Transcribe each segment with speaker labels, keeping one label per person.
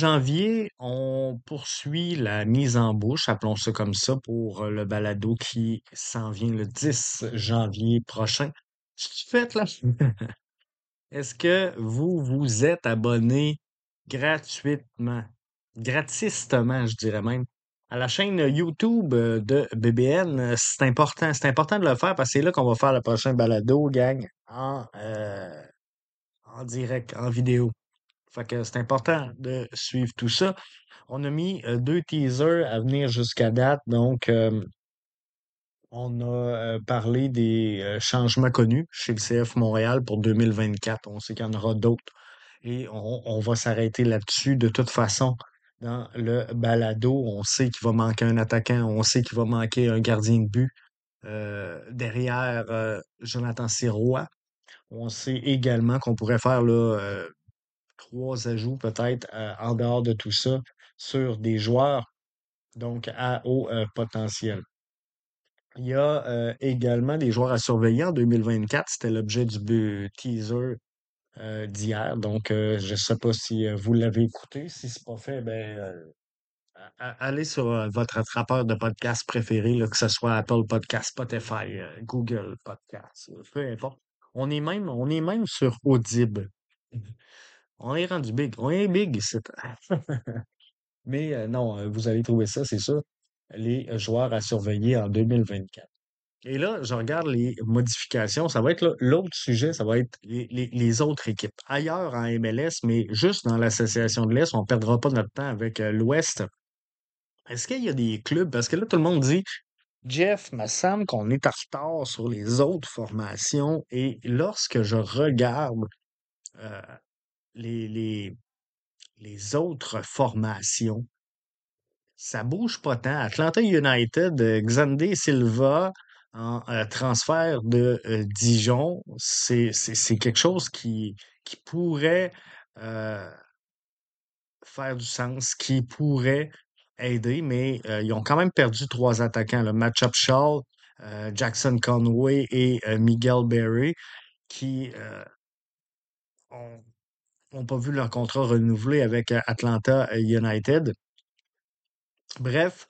Speaker 1: janvier, on poursuit la mise en bouche, appelons ça comme ça, pour euh, le balado qui s'en vient le 10 janvier prochain. Est-ce que vous vous êtes abonné gratuitement, gratistement, je dirais même, à la chaîne YouTube euh, de BBN? C'est important, c'est important de le faire parce que c'est là qu'on va faire le prochain balado, gang, en, euh, en direct, en vidéo. Fait que c'est important de suivre tout ça. On a mis euh, deux teasers à venir jusqu'à date. Donc, euh, on a euh, parlé des changements connus chez le CF Montréal pour 2024. On sait qu'il y en aura d'autres. Et on, on va s'arrêter là-dessus. De toute façon, dans le balado, on sait qu'il va manquer un attaquant. On sait qu'il va manquer un gardien de but derrière Jonathan Sirois. On sait également qu'on pourrait faire là, trois ajouts peut-être euh, en dehors de tout ça sur des joueurs donc à haut euh, potentiel. Il y a euh, également des joueurs à surveiller en 2024. C'était l'objet du teaser d'hier. Donc, je ne sais pas si vous l'avez écouté. Si ce n'est pas fait, ben, allez sur votre attrapeur de podcast préféré, que ce soit Apple Podcast, Spotify, Google Podcast, peu importe. On est même, on est même sur Audible. On est rendu big. On est big ici. Mais euh, non, euh, vous allez trouver ça, c'est sûr, les euh, joueurs à surveiller en 2024. Et là, je regarde les modifications. Ça va être l'autre sujet, ça va être les, autres équipes. Ailleurs en MLS, mais juste dans l'association de l'Est, on ne perdra pas notre temps avec l'Ouest. Est-ce qu'il y a des clubs? Parce que là, tout le monde dit, Jeff, me semble qu'on est en retard sur les autres formations. Et lorsque je regarde les, autres formations, ça bouge pas tant. Atlanta United, euh, Xandé Silva en euh, transfert de euh, Dijon, c'est quelque chose qui, pourrait faire du sens, qui pourrait aider, mais ils ont quand même perdu trois attaquants, le Matchup Shaw, Jackson Conway et Miguel Berry, qui ont, ont pas vu leur contrat renouvelé avec euh, Atlanta United. Bref,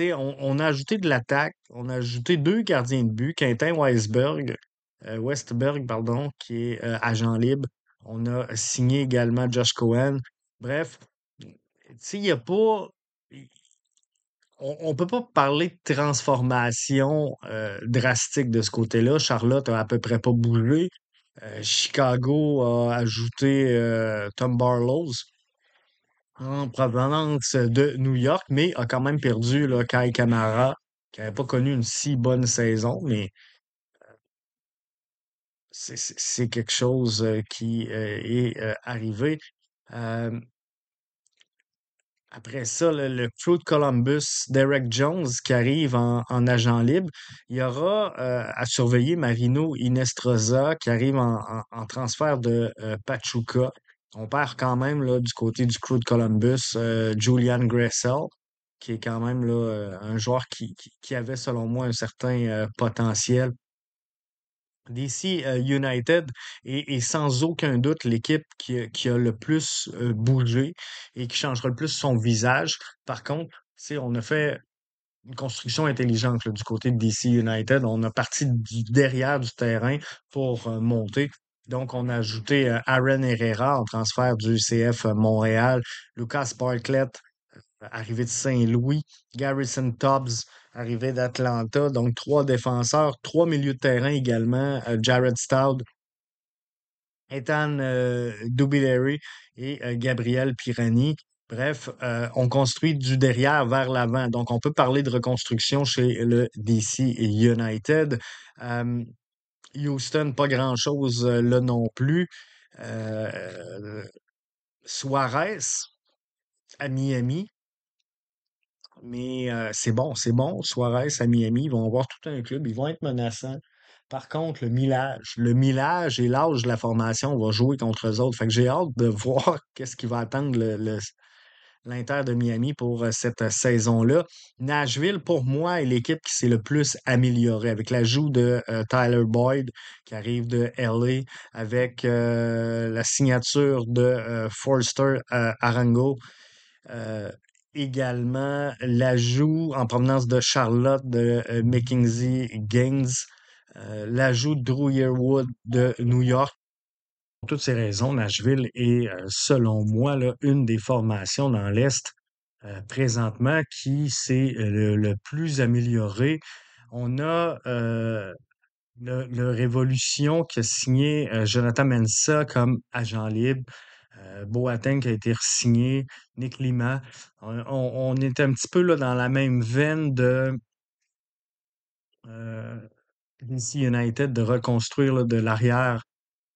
Speaker 1: on, on a ajouté de l'attaque, on a ajouté deux gardiens de but, Quentin Weisberg, euh, Westberg, pardon, qui est euh, agent libre. On a signé également Josh Cohen. Bref, il n'y a pas. On, on peut pas parler de transformation euh, drastique de ce côté-là. Charlotte a à peu près pas bougé. Euh, Chicago a ajouté euh, Tom Barlows en provenance de New York, mais a quand même perdu là, Kai Kamara, qui n'avait pas connu une si bonne saison, mais c'est c'est- quelque chose euh, qui euh, est euh, arrivé. Euh, après ça, le, le Crew de Columbus, Derek Jones, qui arrive en, en agent libre. Il y aura euh, à surveiller Marino Inestrosa, qui arrive en, transfert de euh, Pachuca. On perd quand même là, du côté du Crew de Columbus, euh, Julian Gressel, qui est quand même un joueur qui, avait, selon moi, un certain potentiel. DC euh, United est, sans aucun doute l'équipe qui, a- qui a le plus euh, bougé et qui changera le plus son visage. Par contre, on a fait une construction intelligente du côté de DC United. On a parti du derrière du terrain pour euh, monter. Donc, on a ajouté euh, Aaron Herrera en transfert du CF Montréal, Lucas Bartlett arrivé de Saint-Louis, Garrison Tubbs, arrivé d'Atlanta. Donc, trois défenseurs, trois milieux de terrain également, euh, Jared Stout, Ethan euh, et euh, Gabriel Pirani. Bref, euh, on construit du derrière vers l'avant. Donc, on peut parler de reconstruction chez le DC United. Houston, pas grand-chose là non plus. Suarez à Miami, Mais c'est bon, c'est bon. Suarez à Miami, ils vont avoir tout un club, ils vont être menaçants. Par contre, le millage, le millage et l'âge de la formation va jouer contre eux autres. Fait que j'ai hâte de voir qu'est-ce qui va attendre le, l'Inter de Miami pour cette saison-là. Nashville, pour moi, est l'équipe qui s'est le plus améliorée avec l'ajout de Tyler Boyd qui arrive de LA, avec la signature de euh, Forster Arango. Également l'ajout en provenance de Charlotte de euh, Mackenzie Gaines, euh, l'ajout de Drew Yearwood de New York. Pour toutes ces raisons, Nashville est, euh, selon moi, là, une des formations dans l'Est euh, présentement qui s'est le, plus améliorée. On a le, le Révolution qui a signé Jonathan Mensah comme agent libre. Euh, Boateng qui a été re-signé, Nick Lima. On, est un petit peu là, dans la même veine de euh, DC United de reconstruire de l'arrière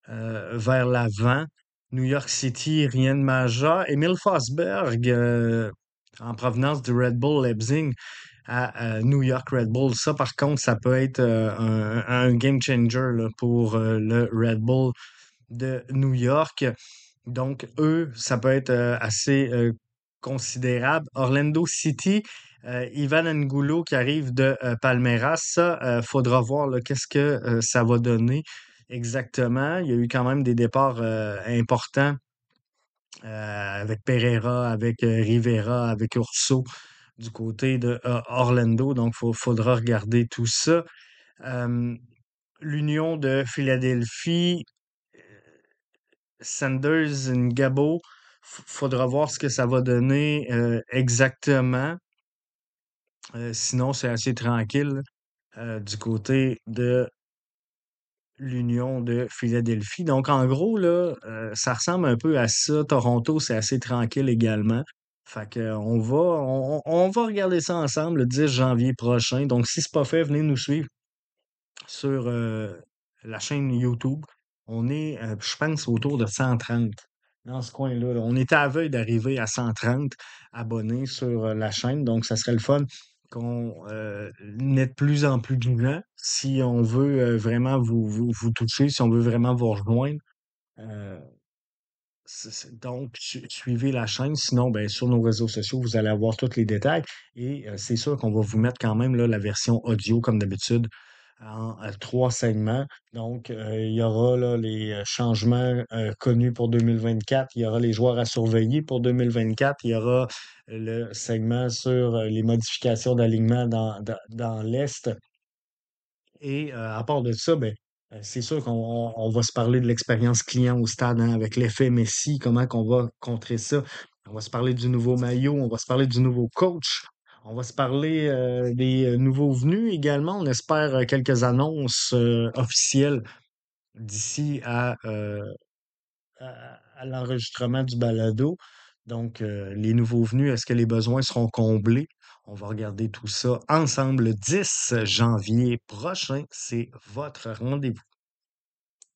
Speaker 1: euh, vers l'avant. New York City, rien de majeur. Emile Forsberg, euh, en provenance du Red Bull Leipzig à euh, New York Red Bull. Ça, par contre, ça peut être euh, un, game changer pour euh, le Red Bull de New York. Donc, eux, ça peut être assez considérable. Orlando City, Ivan Angulo qui arrive de Palmeiras, faudra voir qu'est-ce que ça va donner exactement. Il y a eu quand même des départs importants avec Pereira, avec Rivera, avec Urso du côté de Orlando. Donc, il faudra regarder tout ça. L'Union de Philadelphie, Sanders Ngabo, f- faudra voir ce que ça va donner euh, exactement. Euh, sinon, c'est assez tranquille euh, du côté de l'Union de Philadelphie. Donc, en gros, là, ça ressemble un peu à ça. Toronto, c'est assez tranquille également. Fait que, euh, on va, on, on- va regarder ça ensemble le 10 janvier prochain. Donc, si c'est pas fait, venez nous suivre sur la chaîne YouTube. On est, euh, je pense, autour de 130 dans ce coin-là. là. On était à veille d'arriver à 130 abonnés sur euh, la chaîne, donc ça serait le fun qu'on euh, ait de plus en plus gens si on veut euh, vraiment vous, toucher, si on veut vraiment vous rejoindre. Donc, su- suivez la chaîne. Sinon, ben, sur nos réseaux sociaux, vous allez avoir tous les détails. Et c'est sûr qu'on va vous mettre quand même la version audio, comme d'habitude, en euh, trois segments. Donc, euh, il y aura là, les euh, changements connus pour 2024. Il y aura les joueurs à surveiller pour 2024. Il y aura le segment sur les modifications d'alignement dans, dans, dans l'Est. Et à part de ça, ben, c'est sûr qu'on on- on va se parler de l'expérience client au stade, hein, avec l'effet Messi, comment qu'on va contrer ça. On va se parler du nouveau maillot, on va se parler du nouveau coach, on va se parler euh, des euh, nouveaux venus également. On espère euh, quelques annonces officielles d'ici à, à, l'enregistrement du balado. Donc, les nouveaux venus, est-ce que les besoins seront comblés? On va regarder tout ça ensemble le 10 janvier prochain. C'est votre rendez-vous.